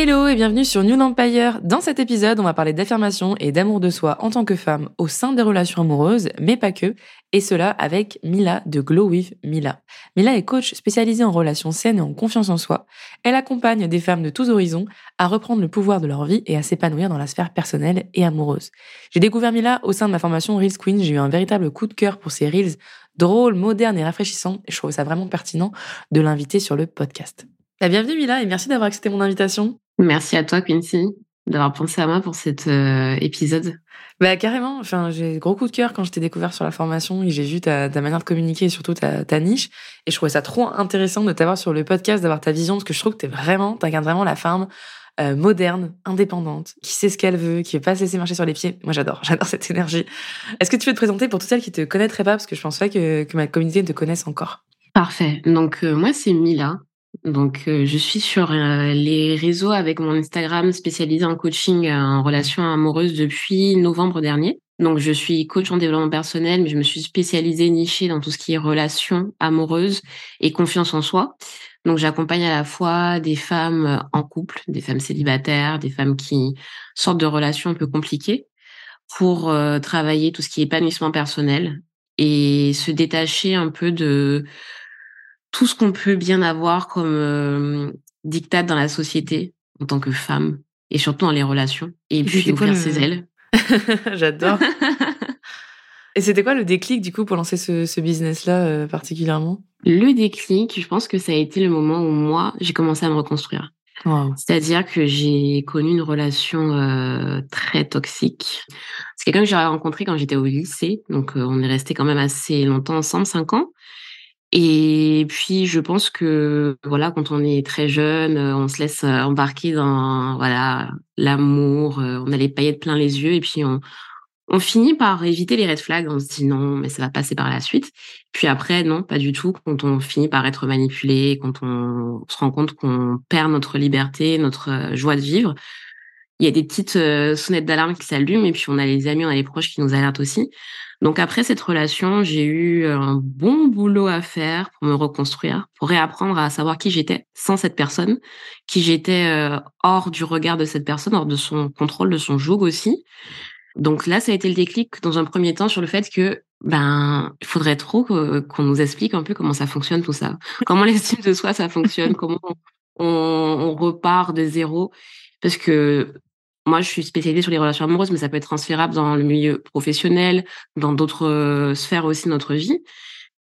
Hello et bienvenue sur New Empire. Dans cet épisode, on va parler d'affirmation et d'amour de soi en tant que femme au sein des relations amoureuses, mais pas que, et cela avec Mila de Glow with Mila. Mila est coach spécialisée en relations saines et en confiance en soi. Elle accompagne des femmes de tous horizons à reprendre le pouvoir de leur vie et à s'épanouir dans la sphère personnelle et amoureuse. J'ai découvert Mila au sein de ma formation Reels Queen. J'ai eu un véritable coup de cœur pour ses Reels drôles, modernes et rafraîchissants et je trouve ça vraiment pertinent de l'inviter sur le podcast. La bienvenue Mila et merci d'avoir accepté mon invitation. Merci à toi, Quincy, d'avoir pensé à moi pour cet euh, épisode. Bah carrément. Enfin, j'ai gros coup de cœur quand je t'ai découvert sur la formation et j'ai vu ta, ta, manière de communiquer et surtout ta, ta, niche. Et je trouvais ça trop intéressant de t'avoir sur le podcast, d'avoir ta vision parce que je trouve que t'es vraiment, t'incarnes vraiment la femme euh, moderne, indépendante, qui sait ce qu'elle veut, qui veut pas se laisser marcher sur les pieds. Moi, j'adore, j'adore cette énergie. Est-ce que tu veux te présenter pour toutes celles qui te connaîtraient pas? Parce que je pense pas que, que ma communauté te connaisse encore. Parfait. Donc euh, moi, c'est Mila. Donc, euh, je suis sur euh, les réseaux avec mon Instagram spécialisé en coaching euh, en relations amoureuses depuis novembre dernier. Donc, je suis coach en développement personnel, mais je me suis spécialisée, nichée dans tout ce qui est relations amoureuses et confiance en soi. Donc, j'accompagne à la fois des femmes en couple, des femmes célibataires, des femmes qui sortent de relations un peu compliquées pour travailler tout ce qui est épanouissement personnel et se détacher un peu de tout ce qu'on peut bien avoir comme euh, dictat dans la société en tant que femme et surtout dans les relations et puis ouvrir ses ailes. J'adore. et c'était quoi le déclic du coup pour lancer ce, ce business-là euh, particulièrement? Le déclic, je pense que ça a été le moment où moi j'ai commencé à me reconstruire. C'est-à-dire que j'ai connu une relation euh, très toxique. C'est quelqu'un que j'ai rencontré quand j'étais au lycée, donc euh, on est resté quand même assez longtemps ensemble, cinq ans. Et puis, je pense que voilà, quand on est très jeune, euh, on se laisse euh, embarquer dans voilà l'amour, euh, on a les paillettes plein les yeux, et puis on, on finit par éviter les red flags. On se dit non, mais ça va passer par la suite. Puis après, non, pas du tout. Quand on finit par être manipulé, quand on se rend compte qu'on perd notre liberté, notre joie de vivre, il y a des petites sonnettes d'alarme qui s'allument, et puis on a les amis, on a les proches qui nous alertent aussi. Donc après cette relation, j'ai eu un bon boulot à faire pour me reconstruire, pour réapprendre à savoir qui j'étais sans cette personne, qui j'étais euh, hors du regard de cette personne, hors de son contrôle, de son joug aussi. Donc là, ça a été le déclic dans un premier temps sur le fait que ben il faudrait trop qu'on nous explique un peu comment ça fonctionne tout ça, comment l'estime de soi ça fonctionne, comment on repart de zéro, parce que moi, je suis spécialisée sur les relations amoureuses, mais ça peut être transférable dans le milieu professionnel, dans d'autres euh, sphères aussi de notre vie.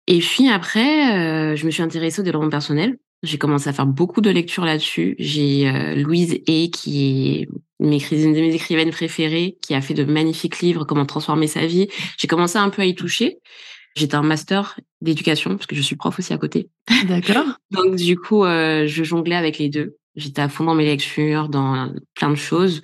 Et puis après, euh, je me suis intéressée au développement personnel. J'ai commencé à faire beaucoup de lectures là-dessus. J'ai euh, Louise A, qui est une de mes écrivaines préférées, qui a fait de magnifiques livres, Comment transformer sa vie. J'ai commencé un peu à y toucher. J'étais un master d'éducation, parce que je suis prof aussi à côté. D'accord. Donc du coup, je jonglais avec les deux. J'étais à fond dans mes lectures, dans plein de choses.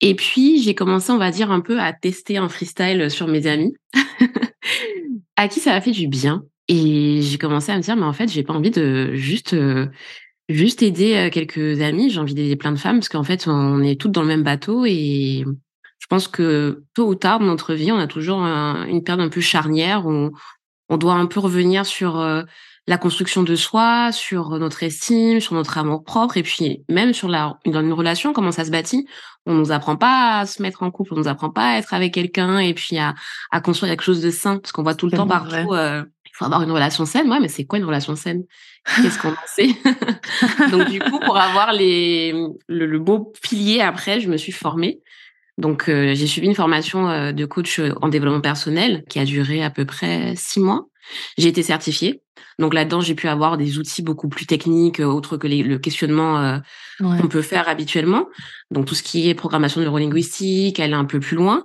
Et puis, j'ai commencé, on va dire, un peu à tester un freestyle sur mes amis, à qui ça a fait du bien. Et j'ai commencé à me dire, mais en fait, j'ai pas envie de juste, euh, juste aider euh, quelques amis. J'ai envie d'aider plein de femmes parce qu'en fait, on est toutes dans le même bateau et je pense que tôt ou tard dans notre vie, on a toujours une période un peu charnière où on doit un peu revenir sur euh, la construction de soi, sur notre estime, sur notre amour propre, et puis même sur la dans une relation, comment ça se bâtit. On nous apprend pas à se mettre en couple, on nous apprend pas à être avec quelqu'un et puis à, à construire quelque chose de sain, parce qu'on voit tout le temps partout. Euh, il faut avoir une relation saine. Ouais, mais c'est quoi une relation saine? Qu'est-ce qu'on en sait? Donc du coup, pour avoir les le, beau pilier après, je me suis formée. Donc euh, j'ai suivi une formation euh, de coach en développement personnel qui a duré à peu près six mois. J'ai été certifiée. Donc là-dedans, j'ai pu avoir des outils beaucoup plus techniques, euh, autres que les, le questionnement euh, qu'on peut faire habituellement. Donc tout ce qui est programmation neurolinguistique, est un peu plus loin.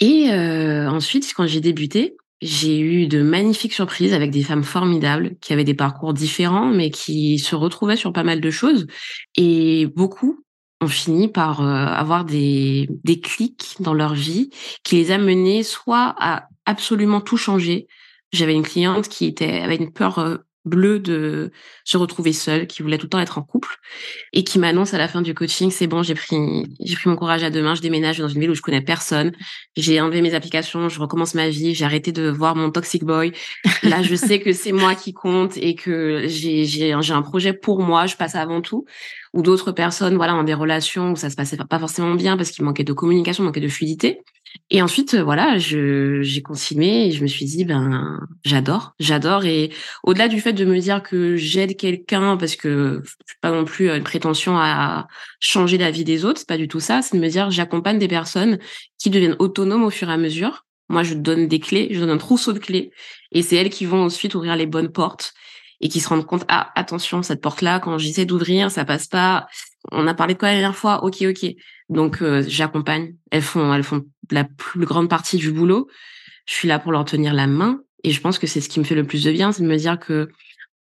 Et euh, ensuite, quand j'ai débuté, j'ai eu de magnifiques surprises avec des femmes formidables qui avaient des parcours différents, mais qui se retrouvaient sur pas mal de choses. Et beaucoup ont fini par euh, avoir des, des clics dans leur vie qui les a menés soit à absolument tout changer. J'avais une cliente qui était avait une peur euh, bleu de se retrouver seule, qui voulait tout le temps être en couple et qui m'annonce à la fin du coaching, c'est bon, j'ai pris, j'ai pris mon courage à deux mains, je déménage dans une ville où je connais personne, j'ai enlevé mes applications, je recommence ma vie, j'ai arrêté de voir mon toxic boy. Là, je sais que c'est moi qui compte et que j'ai, j'ai, j'ai un projet pour moi, je passe avant tout. Ou d'autres personnes, voilà, ont des relations où ça se passait pas forcément bien parce qu'il manquait de communication, manquait de fluidité. Et ensuite, euh, voilà, j'ai continué et je me suis dit, ben, j'adore, j'adore. Et au-delà du fait de me dire que j'aide quelqu'un, parce que je pas non plus une prétention à changer la vie des autres, c'est pas du tout ça, c'est de me dire, j'accompagne des personnes qui deviennent autonomes au fur et à mesure. Moi, je donne des clés, je donne un trousseau de clés, et c'est elles qui vont ensuite ouvrir les bonnes portes et qui se rendent compte, ah, attention, cette porte-là, quand j'essaie d'ouvrir, ça passe pas. On a parlé de quoi la dernière fois? Ok, ok. Donc, euh, j'accompagne. Elles font, elles font la plus grande partie du boulot. Je suis là pour leur tenir la main. Et je pense que c'est ce qui me fait le plus de bien, c'est de me dire que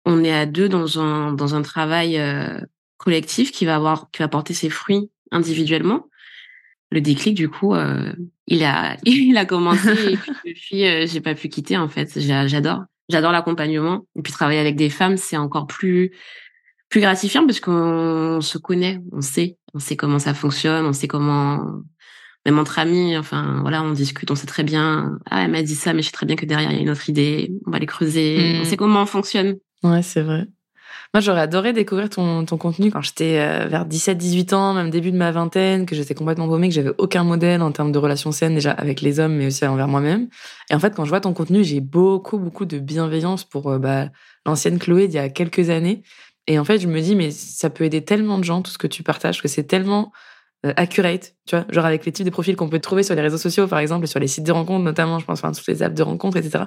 on est à deux dans un, dans un travail euh, collectif qui va avoir, qui va porter ses fruits individuellement. Le déclic, du coup, euh, il a, il a commencé et puis depuis, j'ai pas pu quitter en fait. J'adore. J'adore l'accompagnement. Et puis travailler avec des femmes, c'est encore plus plus gratifiant parce qu'on se connaît, on sait, on sait comment ça fonctionne, on sait comment même entre amis, enfin voilà, on discute, on sait très bien. Ah, elle m'a dit ça, mais je sais très bien que derrière il y a une autre idée. On va les creuser. On sait comment on fonctionne. Ouais, c'est vrai. Moi, j'aurais adoré découvrir ton, ton contenu quand j'étais euh, vers 17-18 ans, même début de ma vingtaine, que j'étais complètement paumée, que j'avais aucun modèle en termes de relations saines déjà avec les hommes, mais aussi envers moi-même. Et en fait, quand je vois ton contenu, j'ai beaucoup, beaucoup de bienveillance pour euh, bah, l'ancienne Chloé d'il y a quelques années. Et en fait, je me dis, mais ça peut aider tellement de gens, tout ce que tu partages, que c'est tellement euh, accurate, tu vois, genre avec les types de profils qu'on peut trouver sur les réseaux sociaux, par exemple, sur les sites de rencontres, notamment, je pense, enfin, toutes les apps de rencontres, etc.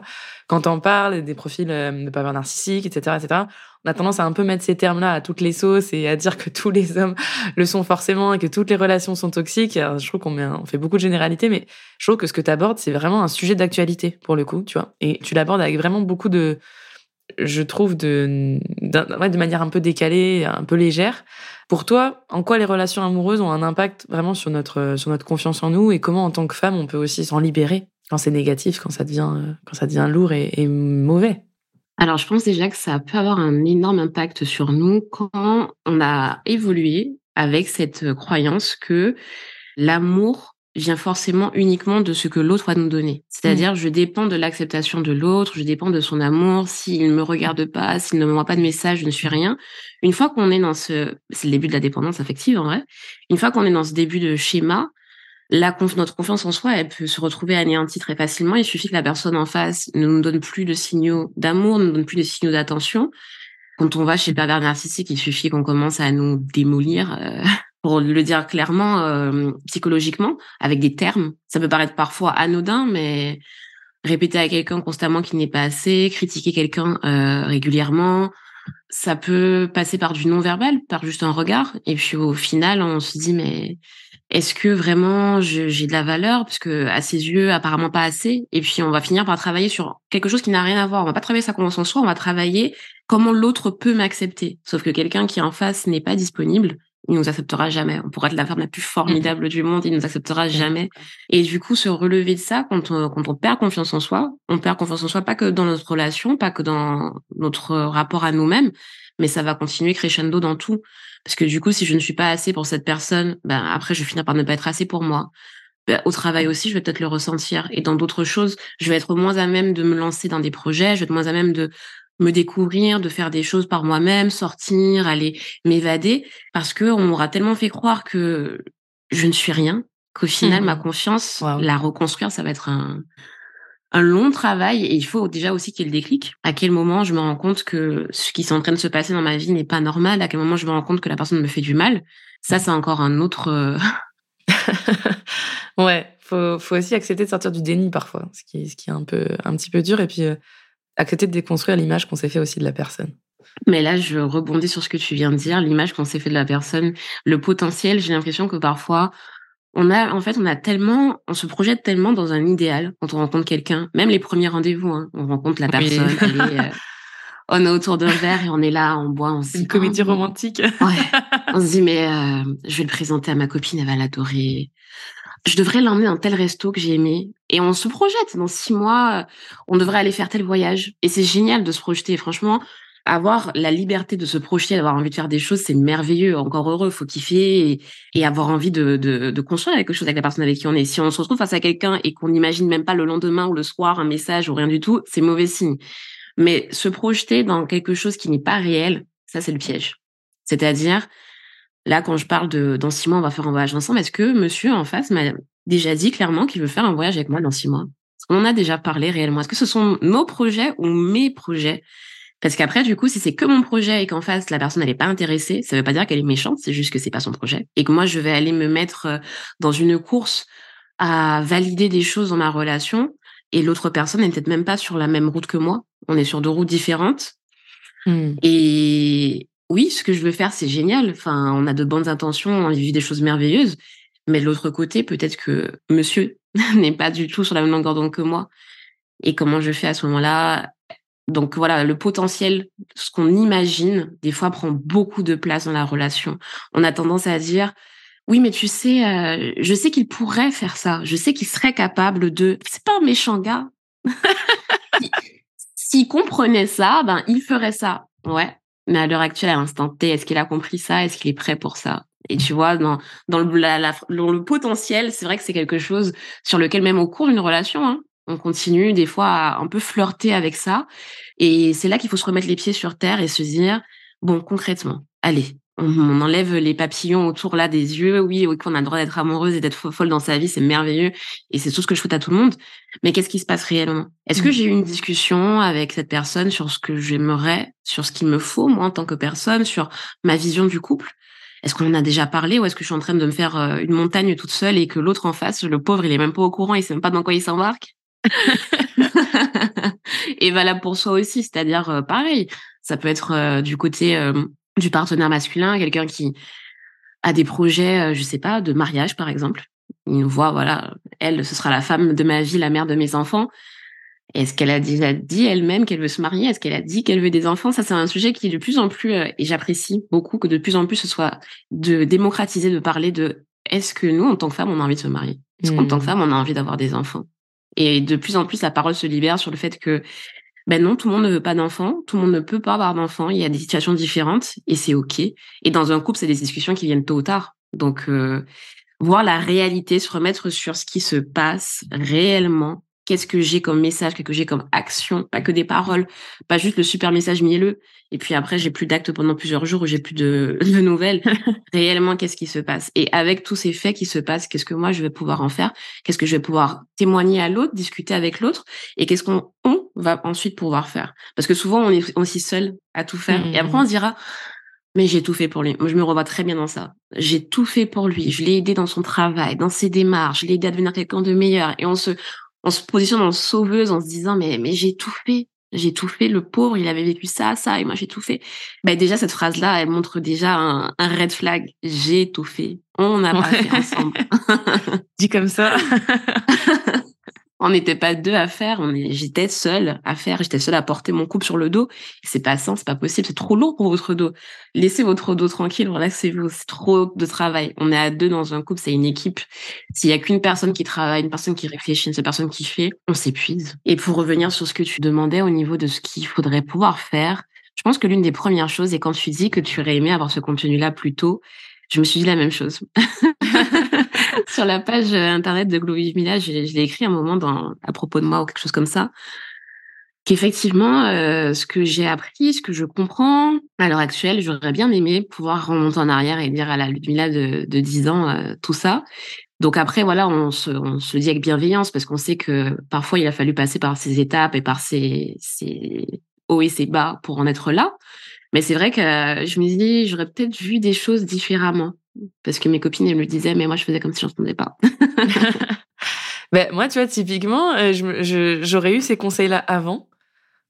Quand on parle des profils euh, de pervers narcissiques, etc., etc., on a tendance à un peu mettre ces termes-là à toutes les sauces et à dire que tous les hommes le sont forcément et que toutes les relations sont toxiques. je trouve qu'on on fait beaucoup de généralités, mais je trouve que ce que tu abordes, c'est vraiment un sujet d'actualité, pour le coup, tu vois. Et tu l'abordes avec vraiment beaucoup de, je trouve, de, de manière un peu décalée, un peu légère. Pour toi, en quoi les relations amoureuses ont un impact vraiment sur notre, sur notre confiance en nous et comment, en tant que femme, on peut aussi s'en libérer quand c'est négatif, quand ça devient, quand ça devient lourd et, mauvais? Alors, je pense déjà que ça peut avoir un énorme impact sur nous quand on a évolué avec cette croyance que l'amour vient forcément uniquement de ce que l'autre va nous donner. C'est-à-dire, mmh. je dépends de l'acceptation de l'autre, je dépends de son amour. S'il ne me regarde pas, s'il ne m'envoie pas de message, je ne suis rien. Une fois qu'on est dans ce, c'est le début de la dépendance affective en vrai. Une fois qu'on est dans ce début de schéma, la notre confiance en soi, elle peut se retrouver anéantie très facilement. Il suffit que la personne en face ne nous donne plus de signaux d'amour, ne nous donne plus de signaux d'attention. Quand on va chez le pervers narcissique, il suffit qu'on commence à nous démolir. Euh, pour le dire clairement, euh, psychologiquement, avec des termes. Ça peut paraître parfois anodin, mais répéter à quelqu'un constamment qu'il n'est pas assez, critiquer quelqu'un euh, régulièrement, ça peut passer par du non-verbal, par juste un regard. Et puis au final, on se dit, mais est-ce que vraiment j'ai de la valeur? Parce que à ses yeux, apparemment pas assez. Et puis on va finir par travailler sur quelque chose qui n'a rien à voir. On va pas travailler sa convention en soi, on va travailler comment l'autre peut m'accepter. Sauf que quelqu'un qui en face n'est pas disponible, il nous acceptera jamais. On pourrait être la femme la plus formidable du monde, il nous acceptera jamais. Et du coup, se relever de ça, quand on, quand on perd confiance en soi, on perd confiance en soi pas que dans notre relation, pas que dans notre rapport à nous-mêmes, mais ça va continuer crescendo dans tout. Parce que du coup, si je ne suis pas assez pour cette personne, ben après, je vais finir par ne pas être assez pour moi. Ben, au travail aussi, je vais peut-être le ressentir. Et dans d'autres choses, je vais être moins à même de me lancer dans des projets, je vais être moins à même de me découvrir, de faire des choses par moi-même, sortir, aller m'évader, parce que on m'aura tellement fait croire que je ne suis rien, qu'au final, ma mmh confiance, la reconstruire, ça va être un, un long travail et il faut déjà aussi qu'il y ait le déclic. À quel moment je me rends compte que ce qui est en train de se passer dans ma vie n'est pas normal, à quel moment je me rends compte que la personne me fait du mal? Ça, c'est encore un autre... Euh, ouais, faut, faut aussi accepter de sortir du déni parfois, ce qui, ce qui est un peu, un petit peu dur. Et puis, euh, accepter de déconstruire l'image qu'on s'est fait aussi de la personne. Mais là, je rebondis sur ce que tu viens de dire, l'image qu'on s'est fait de la personne, le potentiel. J'ai l'impression que parfois, on a, en fait, on a tellement, on se projette tellement dans un idéal quand on rencontre quelqu'un, même les premiers rendez-vous, hein, on rencontre la personne, euh, on est autour d'un verre et on est là, on boit, on se dit. Une comédie oh, romantique. ouais. On se dit, mais euh, je vais le présenter à ma copine, elle va l'adorer. Je devrais l'emmener dans tel resto que j'ai aimé. Et on se projette. Dans six mois, on devrait aller faire tel voyage. Et c'est génial de se projeter. Franchement, avoir la liberté de se projeter, d'avoir envie de faire des choses, c'est merveilleux. Encore heureux, faut kiffer et, avoir envie de, de, de, construire quelque chose avec la personne avec qui on est. Si on se retrouve face à quelqu'un et qu'on n'imagine même pas le lendemain ou le soir un message ou rien du tout, c'est mauvais signe. Mais se projeter dans quelque chose qui n'est pas réel, ça c'est le piège. C'est-à-dire, là, quand je parle de dans six mois, on va faire un voyage ensemble, est-ce que monsieur en face m'a déjà dit clairement qu'il veut faire un voyage avec moi dans six mois? Qu'on en a déjà parlé réellement Est-ce que ce sont nos projets ou mes projets? Parce qu'après, du coup, si c'est que mon projet et qu'en face, la personne, n'est pas intéressée, ça veut pas dire qu'elle est méchante, c'est juste que c'est pas son projet. Et que moi, je vais aller me mettre euh, dans une course à valider des choses dans ma relation et l'autre personne n'est peut-être même pas sur la même route que moi. On est sur deux routes différentes. Mmh. Et oui, ce que je veux faire, c'est génial. Enfin, on a de bonnes intentions, on vit des choses merveilleuses. Mais de l'autre côté, peut-être que monsieur n'est pas du tout sur la même longueur d'onde que moi. Et comment je fais à ce moment-là? Donc voilà, le potentiel, ce qu'on imagine, des fois prend beaucoup de place dans la relation. On a tendance à dire, oui, mais tu sais, euh, je sais qu'il pourrait faire ça. Je sais qu'il serait capable de. C'est pas un méchant gars. S'il comprenait ça, ben il ferait ça. Ouais. Mais à l'heure actuelle, à l'instant T, est-ce qu'il a compris ça? Est-ce qu'il est prêt pour ça? Et tu vois, dans, dans, le, potentiel, c'est vrai que c'est quelque chose sur lequel même au cours d'une relation, hein, on continue des fois à un peu flirter avec ça. Et c'est là qu'il faut se remettre les pieds sur terre et se dire, bon, concrètement, allez, on, enlève les papillons autour là des yeux. Oui, oui, qu'on a le droit d'être amoureuse et d'être folle dans sa vie, c'est merveilleux. Et c'est tout ce que je souhaite à tout le monde. Mais qu'est-ce qui se passe réellement? Est-ce que mmh. j'ai eu une discussion avec cette personne sur ce que j'aimerais, sur ce qu'il me faut, moi, en tant que personne, sur ma vision du couple? Est-ce qu'on en a déjà parlé ou est-ce que je suis en train de me faire euh, une montagne toute seule et que l'autre en face, le pauvre, il est même pas au courant, il sait même pas dans quoi il s'embarque? Et valable pour soi aussi, c'est-à-dire euh, pareil, ça peut être euh, du côté du partenaire masculin, quelqu'un qui a des projets, je sais pas, de mariage par exemple. Il nous voit, voilà, elle, ce sera la femme de ma vie, la mère de mes enfants. Est-ce qu'elle a déjà dit elle-même qu'elle veut se marier? Est-ce qu'elle a dit qu'elle veut des enfants? Ça, c'est un sujet qui de plus en plus, et j'apprécie beaucoup que de plus en plus ce soit de démocratiser, de parler de est-ce que nous, en tant que femme, on a envie de se marier? Est-ce qu'en tant que mmh. femme, on a envie d'avoir des enfants? Et de plus en plus, la parole se libère sur le fait que, ben non, tout le monde ne veut pas d'enfants, tout le monde ne peut pas avoir d'enfants, il y a des situations différentes et c'est OK. Et dans un couple, c'est des discussions qui viennent tôt ou tard. Donc, euh, voir la réalité, se remettre sur ce qui se passe réellement qu'est-ce que j'ai comme message, qu'est-ce que j'ai comme action, pas que des paroles, pas juste le super message mielleux. Et puis après, j'ai plus d'actes pendant plusieurs jours où j'ai plus de, nouvelles. Réellement, qu'est-ce qui se passe? Et avec tous ces faits qui se passent, qu'est-ce que moi je vais pouvoir en faire? Qu'est-ce que je vais pouvoir témoigner à l'autre, discuter avec l'autre? Et qu'est-ce qu'on va ensuite pouvoir faire? Parce que souvent, on est aussi seul à tout faire. Et après, on se dira, mais j'ai tout fait pour lui. Moi, je me revois très bien dans ça. J'ai tout fait pour lui. Je l'ai aidé dans son travail, dans ses démarches. Je l'ai aidé à devenir quelqu'un de meilleur. Et on se, on se positionne en sauveuse en se disant mais mais j'ai tout fait. J'ai tout fait. Le pauvre il avait vécu ça ça et moi j'ai tout fait. Ben déjà cette phrase là elle montre déjà un, red flag. J'ai tout fait. On n'a pas fait ensemble. Dit comme ça on n'était pas deux à faire, j'étais seule à faire, j'étais seule à porter mon couple sur le dos. C'est pas ça, c'est pas possible, c'est trop lourd pour votre dos. Laissez votre dos tranquille, relaxez-vous, c'est trop de travail. On est à deux dans un couple, c'est une équipe. S'il y a qu'une personne qui travaille, une personne qui réfléchit, une seule personne qui fait, on s'épuise. Et pour revenir sur ce que tu demandais au niveau de ce qu'il faudrait pouvoir faire, je pense que l'une des premières choses, et quand tu dis que tu aurais aimé avoir ce contenu-là plus tôt, je me suis dit la même chose. sur la page euh, internet de Glowy Mila, je, l'ai écrit un moment dans, à propos de moi ou quelque chose comme ça, qu'effectivement, euh, ce que j'ai appris, ce que je comprends à l'heure actuelle, j'aurais bien aimé pouvoir remonter en arrière et dire à la Ludmilla de, de 10 ans euh, tout ça. Donc après, voilà, on se, on se dit avec bienveillance parce qu'on sait que parfois il a fallu passer par ces étapes et par ces, ces hauts et ces bas pour en être là. Mais c'est vrai que je me dis, j'aurais peut-être vu des choses différemment. Parce que mes copines, elles me disaient, mais moi, je faisais comme si je n'entendais pas. ben, moi, tu vois, typiquement, euh, j'aurais eu ces conseils-là avant.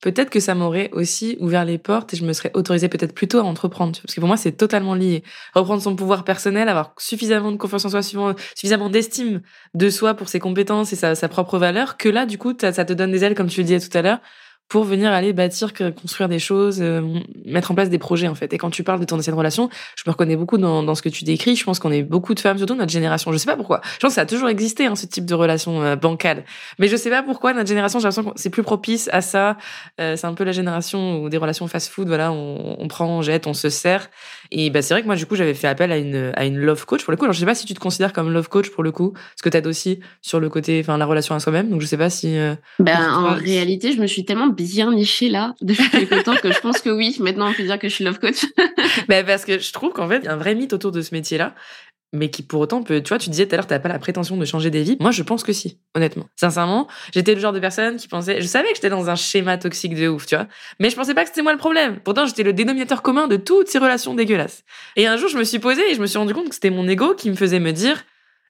peut-être que ça m'aurait aussi ouvert les portes et je me serais autorisée peut-être plutôt à entreprendre. Parce que pour moi, c'est totalement lié. Reprendre son pouvoir personnel, avoir suffisamment de confiance en soi, suffisamment d'estime de soi pour ses compétences et sa, propre valeur, que là, du coup, ça te donne des ailes, comme tu le disais tout à l'heure, pour venir aller bâtir, construire des choses, euh, mettre en place des projets en fait. Et quand tu parles de ton ancienne relation, je me reconnais beaucoup dans, dans ce que tu décris. Je pense qu'on est beaucoup de femmes, surtout notre génération. Je sais pas pourquoi. Je pense que ça a toujours existé hein, ce type de relation euh, bancale. Mais je sais pas pourquoi notre génération, j'ai l'impression que c'est plus propice à ça. Euh, c'est un peu la génération où des relations fast-food, voilà, on, on, prend, on jette, on se sert. Et bah c'est vrai que moi du coup j'avais fait appel à une à une love coach pour le coup. Alors je sais pas si tu te considères comme love coach pour le coup, ce que t'aides aussi sur le côté, enfin la relation à soi-même. Donc je sais pas si. ben en réalité, je me suis tellement bien nichée là depuis quelque temps que je pense que oui. Maintenant, on peut dire que je suis love coach. ben parce que je trouve qu'en fait, il y a un vrai mythe autour de ce métier-là mais qui pour autant peut, tu vois, tu disais tout à l'heure, t'as pas la prétention de changer des vies. Moi, je pense que si, honnêtement. Sincèrement, j'étais le genre de personne qui pensait, je savais que j'étais dans un schéma toxique de ouf, tu vois, mais je pensais pas que c'était moi le problème. Pourtant, j'étais le dénominateur commun de toutes ces relations dégueulasses. Et un jour, je me suis posée et je me suis rendu compte que c'était mon ego qui me faisait me dire,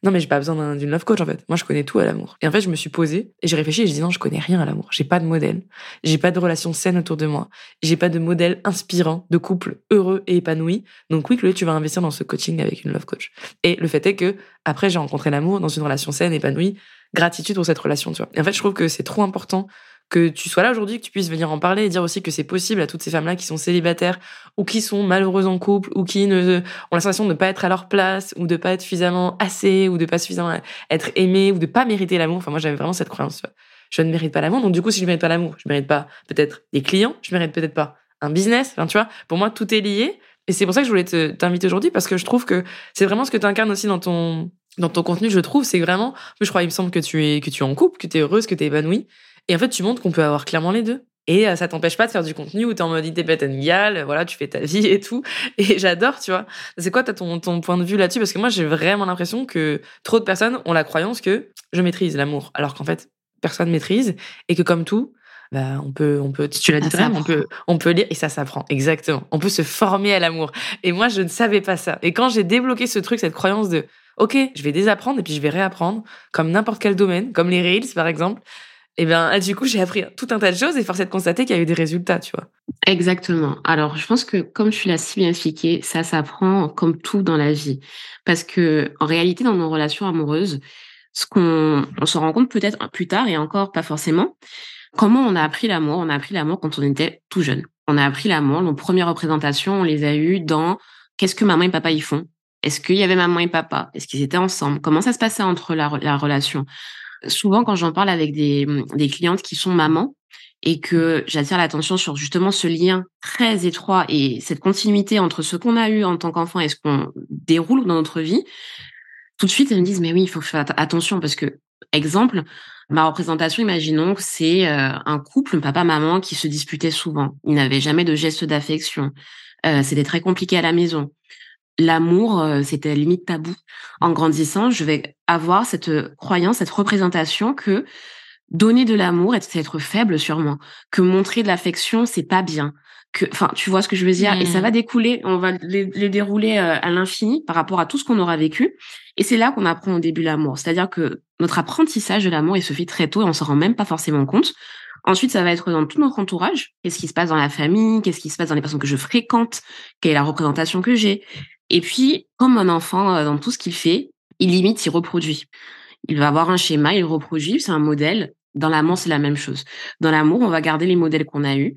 non, mais j'ai pas besoin d'une love coach, en fait. Moi, je connais tout à l'amour. Et en fait, je me suis posée et j'ai réfléchi et j'ai dit non, je connais rien à l'amour. J'ai pas de modèle. J'ai pas de relation saine autour de moi. J'ai pas de modèle inspirant de couple heureux et épanoui. Donc oui, Chloé, tu vas investir dans ce coaching avec une love coach. Et le fait est que, après, j'ai rencontré l'amour dans une relation saine, épanouie. Gratitude pour cette relation, tu vois. Et en fait, je trouve que c'est trop important que tu sois là aujourd'hui, que tu puisses venir en parler et dire aussi que c'est possible à toutes ces femmes-là qui sont célibataires ou qui sont malheureuses en couple ou qui ne, ont la sensation de ne pas être à leur place ou de pas être suffisamment assez ou de pas suffisamment être aimé ou de pas mériter l'amour. Enfin, moi, j'avais vraiment cette croyance. Je ne mérite pas l'amour. Donc, du coup, si je ne mérite pas l'amour, je mérite pas peut-être des clients, je mérite peut-être pas un business. Enfin, tu vois, pour moi, tout est lié. Et c'est pour ça que je voulais t'inviter aujourd'hui parce que je trouve que c'est vraiment ce que tu incarnes aussi dans ton, dans ton contenu, je trouve, c'est vraiment, je crois, il me semble que tu es, que tu es en couple, que tu es heureuse, que tu es épanouie. Et en fait, tu montres qu'on peut avoir clairement les deux. Et euh, ça t'empêche pas de faire du contenu où t'es en mode independent gal, voilà, tu fais ta vie et tout. Et j'adore, tu vois. C'est quoi ton, ton point de vue là-dessus? Parce que moi, j'ai vraiment l'impression que trop de personnes ont la croyance que je maîtrise l'amour, alors qu'en fait, personne maîtrise et que comme tout, bah, on peut, on peut, tu l'as dit on peut, on peut lire et ça s'apprend. Exactement. On peut se former à l'amour. Et moi, je ne savais pas ça. Et quand j'ai débloqué ce truc, cette croyance de, ok, je vais désapprendre et puis je vais réapprendre, comme n'importe quel domaine, comme les Reels par exemple, et eh bien, du coup, j'ai appris tout un tas de choses et force est de constater qu'il y a eu des résultats, tu vois. Exactement. Alors, je pense que comme tu l'as si bien expliqué, ça s'apprend comme tout dans la vie. Parce que, en réalité, dans nos relations amoureuses, ce qu'on on se rend compte peut-être plus tard et encore pas forcément, comment on a appris l'amour? On a appris l'amour quand on était tout jeune. On a appris l'amour. Nos premières représentations, on les a eues dans qu'est-ce que maman et papa y font? Est-ce qu'il y avait maman et papa? Est-ce qu'ils étaient ensemble? Comment ça se passait entre la, la relation? Souvent quand j'en parle avec des, des clientes qui sont mamans et que j'attire l'attention sur justement ce lien très étroit et cette continuité entre ce qu'on a eu en tant qu'enfant et ce qu'on déroule dans notre vie, tout de suite elles me disent mais oui il faut faire attention parce que exemple ma représentation imaginons que c'est euh, un couple papa maman qui se disputait souvent. Ils n'avaient jamais de gestes d'affection. Euh, c'était très compliqué à la maison l'amour, euh, c'était limite tabou. En grandissant, je vais avoir cette euh, croyance, cette représentation que donner de l'amour, c'est être faible sûrement, que montrer de l'affection, c'est pas bien. Que, enfin, tu vois ce que je veux dire? Et ça va mmh. découler, on va les, dérouler euh, à l'infini par rapport à tout ce qu'on aura vécu. Et c'est là qu'on apprend au début l'amour. C'est-à-dire que notre apprentissage de l'amour, il se fait très tôt et on s'en rend même pas forcément compte. Ensuite, ça va être dans tout notre entourage. Qu'est-ce qui se passe dans la famille? Qu'est-ce qui se passe dans les personnes que je fréquente? Quelle est la représentation que j'ai? Et puis, comme un enfant, euh, dans tout ce qu'il fait, il limite, il reproduit. Il va avoir un schéma, il reproduit, c'est un modèle. Dans l'amour, c'est la même chose. Dans l'amour, on va garder les modèles qu'on a eus.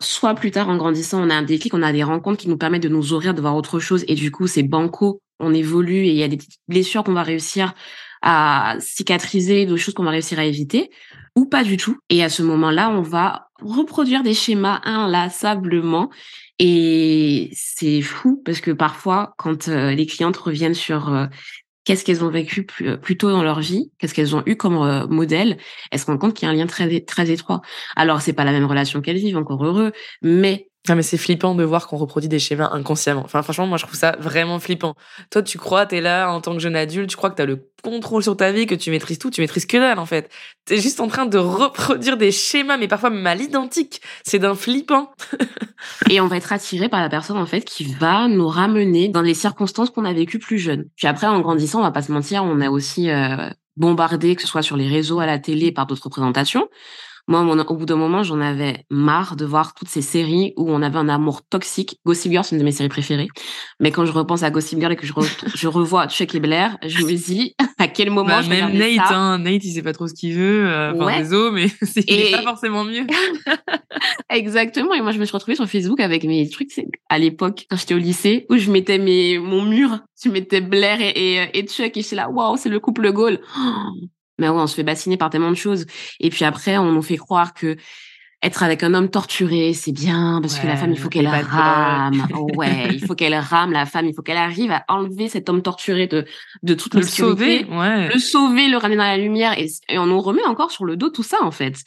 Soit plus tard, en grandissant, on a un déclic, on a des rencontres qui nous permettent de nous ouvrir, de voir autre chose. Et du coup, c'est banco, on évolue et il y a des blessures qu'on va réussir à cicatriser, des choses qu'on va réussir à éviter, ou pas du tout. Et à ce moment-là, on va reproduire des schémas inlassablement et c'est fou parce que parfois, quand euh, les clientes reviennent sur euh, qu'est-ce qu'elles ont vécu plus, euh, plus, tôt dans leur vie, qu'est-ce qu'elles ont eu comme modèle, elles se rendent compte qu'il y a un lien très très étroit. Alors c'est pas la même relation qu'elles vivent, encore heureux, mais non, mais c'est flippant de voir qu'on reproduit des schémas inconsciemment. Enfin, franchement, moi, je trouve ça vraiment flippant. Toi, tu crois, t'es là en tant que jeune adulte, tu crois que t'as le contrôle sur ta vie, que tu maîtrises tout, tu maîtrises que dalle, en fait. T'es juste en train de reproduire des schémas, mais parfois même à l'identique. C'est d'un flippant. Et on va être attiré par la personne, en fait, qui va nous ramener dans les circonstances qu'on a vécues plus jeunes. Puis après, en grandissant, on va pas se mentir, on a aussi euh, bombardé, que ce soit sur les réseaux, à la télé, par d'autres représentations. Moi, au bout d'un moment, j'en avais marre de voir toutes ces séries où on avait un amour toxique. Gossip Girl, c'est une de mes séries préférées. Mais quand je repense à Gossip Girl et que je, je revois Chuck et Blair, je me dis à quel moment bah, je Même Nate, ça. Hein, Nate, il sait pas trop ce qu'il veut. Euh, enfin, désolé, mais c'est et... pas forcément mieux. Exactement. Et moi, je me suis retrouvée sur Facebook avec mes trucs à l'époque, quand j'étais au lycée, où je mettais mes, mon mur, je mettais Blair et, et, et Chuck et j'étais là, waouh, c'est le couple goal. mais ouais, on se fait bassiner par tellement de choses. Et puis après, on nous fait croire que être avec un homme torturé, c'est bien parce que la femme, il faut qu'elle rame. ouais, il faut qu'elle rame. La femme, il faut qu'elle arrive à enlever cet homme torturé de de toute le sauver, ouais. le sauver, le ramener dans la lumière. Et, et, on nous remet encore sur le dos tout ça en fait.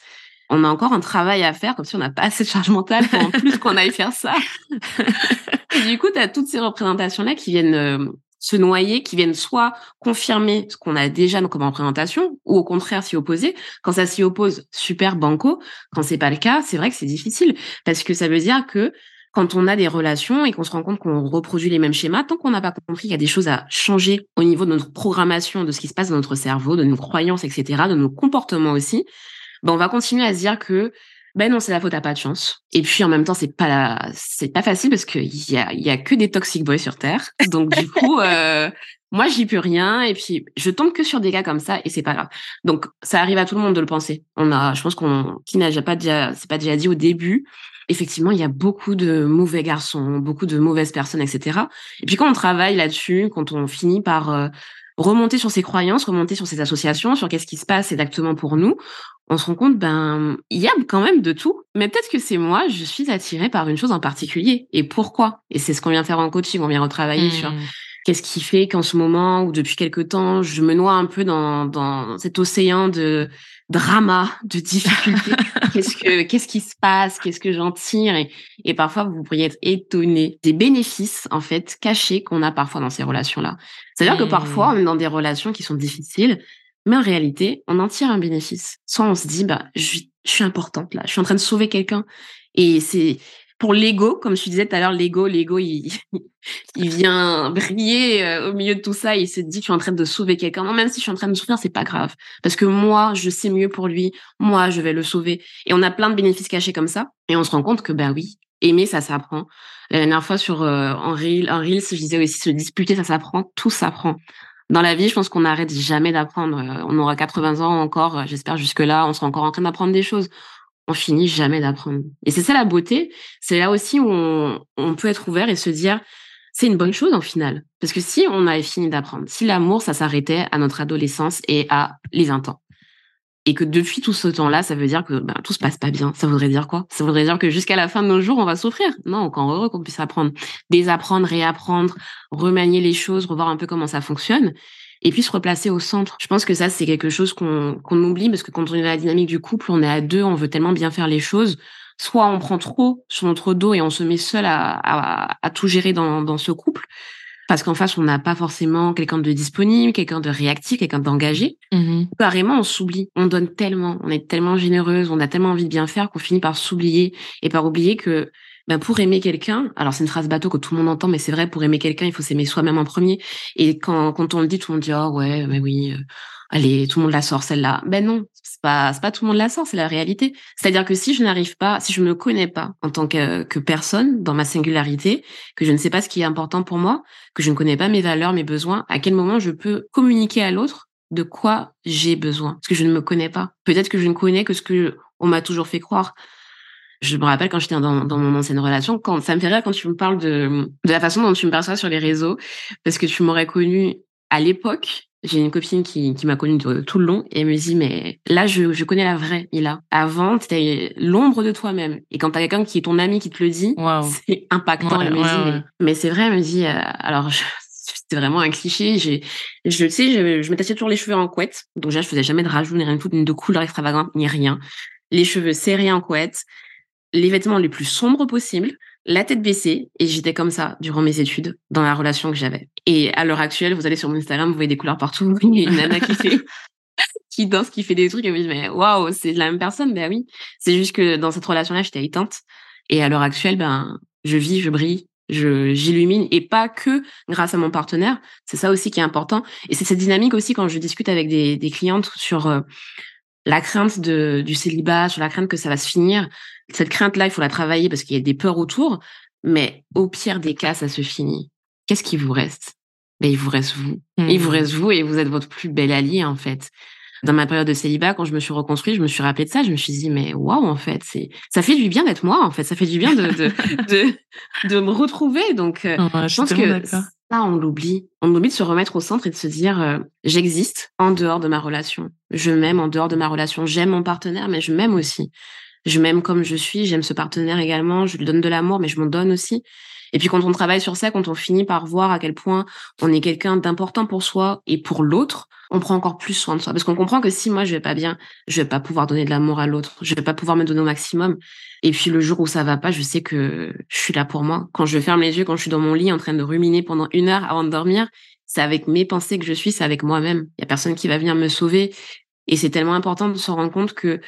On a encore un travail à faire, comme si on n'a pas assez de charge mentale pour en plus qu'on aille faire ça. et du coup, tu as toutes ces représentations-là qui viennent euh, se noyer, qui viennent soit confirmer ce qu'on a déjà comme représentation, ou au contraire s'y opposer. Quand ça s'y oppose, super banco. Quand c'est pas le cas, c'est vrai que c'est difficile parce que ça veut dire que quand on a des relations et qu'on se rend compte qu'on reproduit les mêmes schémas, tant qu'on n'a pas compris qu'il y a des choses à changer au niveau de notre programmation, de ce qui se passe dans notre cerveau, de nos croyances, etc., de nos comportements aussi, ben on va continuer à se dire que ben non, c'est la faute à pas de chance. Et puis en même temps, c'est pas c'est pas facile parce qu'il y a il y a que des toxic boys sur terre. Donc du coup, euh, moi j'y peux rien. Et puis je tombe que sur des gars comme ça et c'est pas grave. Donc ça arrive à tout le monde de le penser. On a, je pense qu'on qui n'a pas déjà c'est pas déjà dit au début. Effectivement, il y a beaucoup de mauvais garçons, beaucoup de mauvaises personnes, etc. Et puis quand on travaille là-dessus, quand on finit par euh, remonter sur ses croyances, remonter sur ses associations, sur qu'est-ce qui se passe exactement pour nous, on se rend compte, ben, il y a quand même de tout. Mais peut-être que c'est moi, je suis attirée par une chose en particulier. Et pourquoi? Et c'est ce qu'on vient faire en coaching, on vient retravailler sur mmh. qu'est-ce qui fait qu'en ce moment ou depuis quelque temps, je me noie un peu dans, dans cet océan de drama, de difficultés? qu'est-ce que qu'est-ce qui se passe? Qu'est-ce que j'en tire? Et, et parfois, vous pourriez être étonné des bénéfices en fait cachés qu'on a parfois dans ces relations-là. C'est-à-dire que parfois, on est dans des relations qui sont difficiles, mais en réalité, on en tire un bénéfice. Soit on se dit, bah, je, suis importante là, je suis en train de sauver quelqu'un. Et c'est pour l'ego, comme je disais tout à l'heure, l'ego, l'ego, il, il vient briller euh, au milieu de tout ça. Il se dit, je suis en train de sauver quelqu'un. Non, même si je suis en train de souffrir, c'est pas grave. Parce que moi, je sais mieux pour lui. Moi, je vais le sauver. Et on a plein de bénéfices cachés comme ça. Et on se rend compte que, ben oui, aimer, ça s'apprend. La dernière fois sur euh, en, Reel, en Reels, je disais aussi se disputer, ça s'apprend. Tout s'apprend dans la vie, je pense qu'on n'arrête jamais d'apprendre. Euh, on aura 80 ans encore, euh, j'espère jusque-là, on sera encore en train d'apprendre des choses. On finit jamais d'apprendre. Et c'est ça la beauté. C'est là aussi où on, peut être ouvert et se dire, c'est une bonne chose en final. Parce que si on avait fini d'apprendre, si l'amour, ça s'arrêtait à notre adolescence et à les 20 ans, et que depuis tout ce temps-là, ça veut dire que ben, tout se passe pas bien. Ça voudrait dire quoi? Ça voudrait dire que jusqu'à la fin de nos jours, on va souffrir. Non, encore heureux qu'on puisse apprendre, désapprendre, réapprendre, remanier les choses, revoir un peu comment ça fonctionne, et puis se replacer au centre. Je pense que ça, c'est quelque chose qu'on oublie parce que quand on est dans la dynamique du couple, on est à deux, on veut tellement bien faire les choses. Soit on prend trop sur notre dos et on se met seul à tout gérer dans, dans ce couple, parce qu'en face, on n'a pas forcément quelqu'un de disponible, quelqu'un de réactif, quelqu'un d'engagé. Mmh Carrément, on s'oublie. On donne tellement, on est tellement généreuse, on a tellement envie de bien faire qu'on finit par s'oublier et par oublier que ben pour aimer quelqu'un, alors c'est une phrase bateau que tout le monde entend, mais c'est vrai, pour aimer quelqu'un, il faut s'aimer soi-même en premier. Et quand, quand on le dit, tout le monde dit, oh ouais, mais oui, euh, allez, tout le monde la sort celle-là. Ben non, c'est pas, pas tout le monde la sort, c'est la réalité. C'est-à-dire que si je n'arrive pas, si je me connais pas en tant que, que personne dans ma singularité, que je ne sais pas ce qui est important pour moi, que je ne connais pas mes valeurs, mes besoins, à quel moment je peux communiquer à l'autre de quoi j'ai besoin, parce que je ne me connais pas. Peut-être que je ne connais que ce que on m'a toujours fait croire. Je me rappelle quand j'étais dans, dans mon ancienne relation, quand ça me fait rire quand tu me parles de, de la façon dont tu me perçois sur les réseaux, parce que tu m'aurais connu à l'époque j'ai une copine qui, qui m'a connue tout le long et elle me dit mais là je, je connais la vraie Mila. Avant c'était l'ombre de toi-même et quand t'as quelqu'un qui est ton ami qui te le dit, c'est impactant. elle me dit mais, c'est vrai. Elle me dit euh, alors c'était vraiment un cliché. J'ai je sais je, je m'attachais toujours les cheveux en couette donc déjà je faisais jamais de rajout ni rien de tout ni de couleur extravagante ni rien. Les cheveux serrés en couette, les vêtements les plus sombres possibles la tête baissée et j'étais comme ça durant mes études dans la relation que j'avais. Et à l'heure actuelle, vous allez sur mon Instagram, vous voyez des couleurs partout. Il y a une nana qui fait qui danse, qui fait des trucs et vous dites mais waouh, c'est la même personne. Ben oui, c'est juste que dans cette relation-là, j'étais éteinte et à l'heure actuelle, ben je vis, je brille, je j'illumine et pas que grâce à mon partenaire. C'est ça aussi qui est important et c'est cette dynamique aussi quand je discute avec des, des clientes sur euh, la crainte de, du célibat, sur la crainte que ça va se finir. Cette crainte-là, il faut la travailler parce qu'il y a des peurs autour. Mais au pire des cas, ça se finit. Qu'est-ce qui vous reste? Ben, Il vous reste vous. Il vous mmh. reste vous et vous êtes votre plus bel allié, en fait. Dans ma période de célibat, quand je me suis reconstruite, je me suis rappelé de ça. Je me suis dit, mais waouh, en fait, c'est, ça fait du bien d'être moi, en fait. Ça fait du bien de, de, de, de me retrouver. Donc, euh, je, pense que ça, on l'oublie. On oublie de se remettre au centre et de se dire, euh, j'existe en dehors de ma relation. Je m'aime en dehors de ma relation. J'aime mon partenaire, mais je m'aime aussi. Je m'aime comme je suis. J'aime ce partenaire également. Je lui donne de l'amour, mais je m'en donne aussi. Et puis quand on travaille sur ça, quand on finit par voir à quel point on est quelqu'un d'important pour soi et pour l'autre, on prend encore plus soin de soi. Parce qu'on comprend que si moi je vais pas bien, je vais pas pouvoir donner de l'amour à l'autre, je vais pas pouvoir me donner au maximum. Et puis le jour où ça va pas, je sais que je suis là pour moi. Quand je ferme les yeux, quand je suis dans mon lit en train de ruminer pendant une heure avant de dormir, c'est avec mes pensées que je suis, c'est avec moi-même. Il y a personne qui va venir me sauver. Et c'est tellement important de se rendre compte que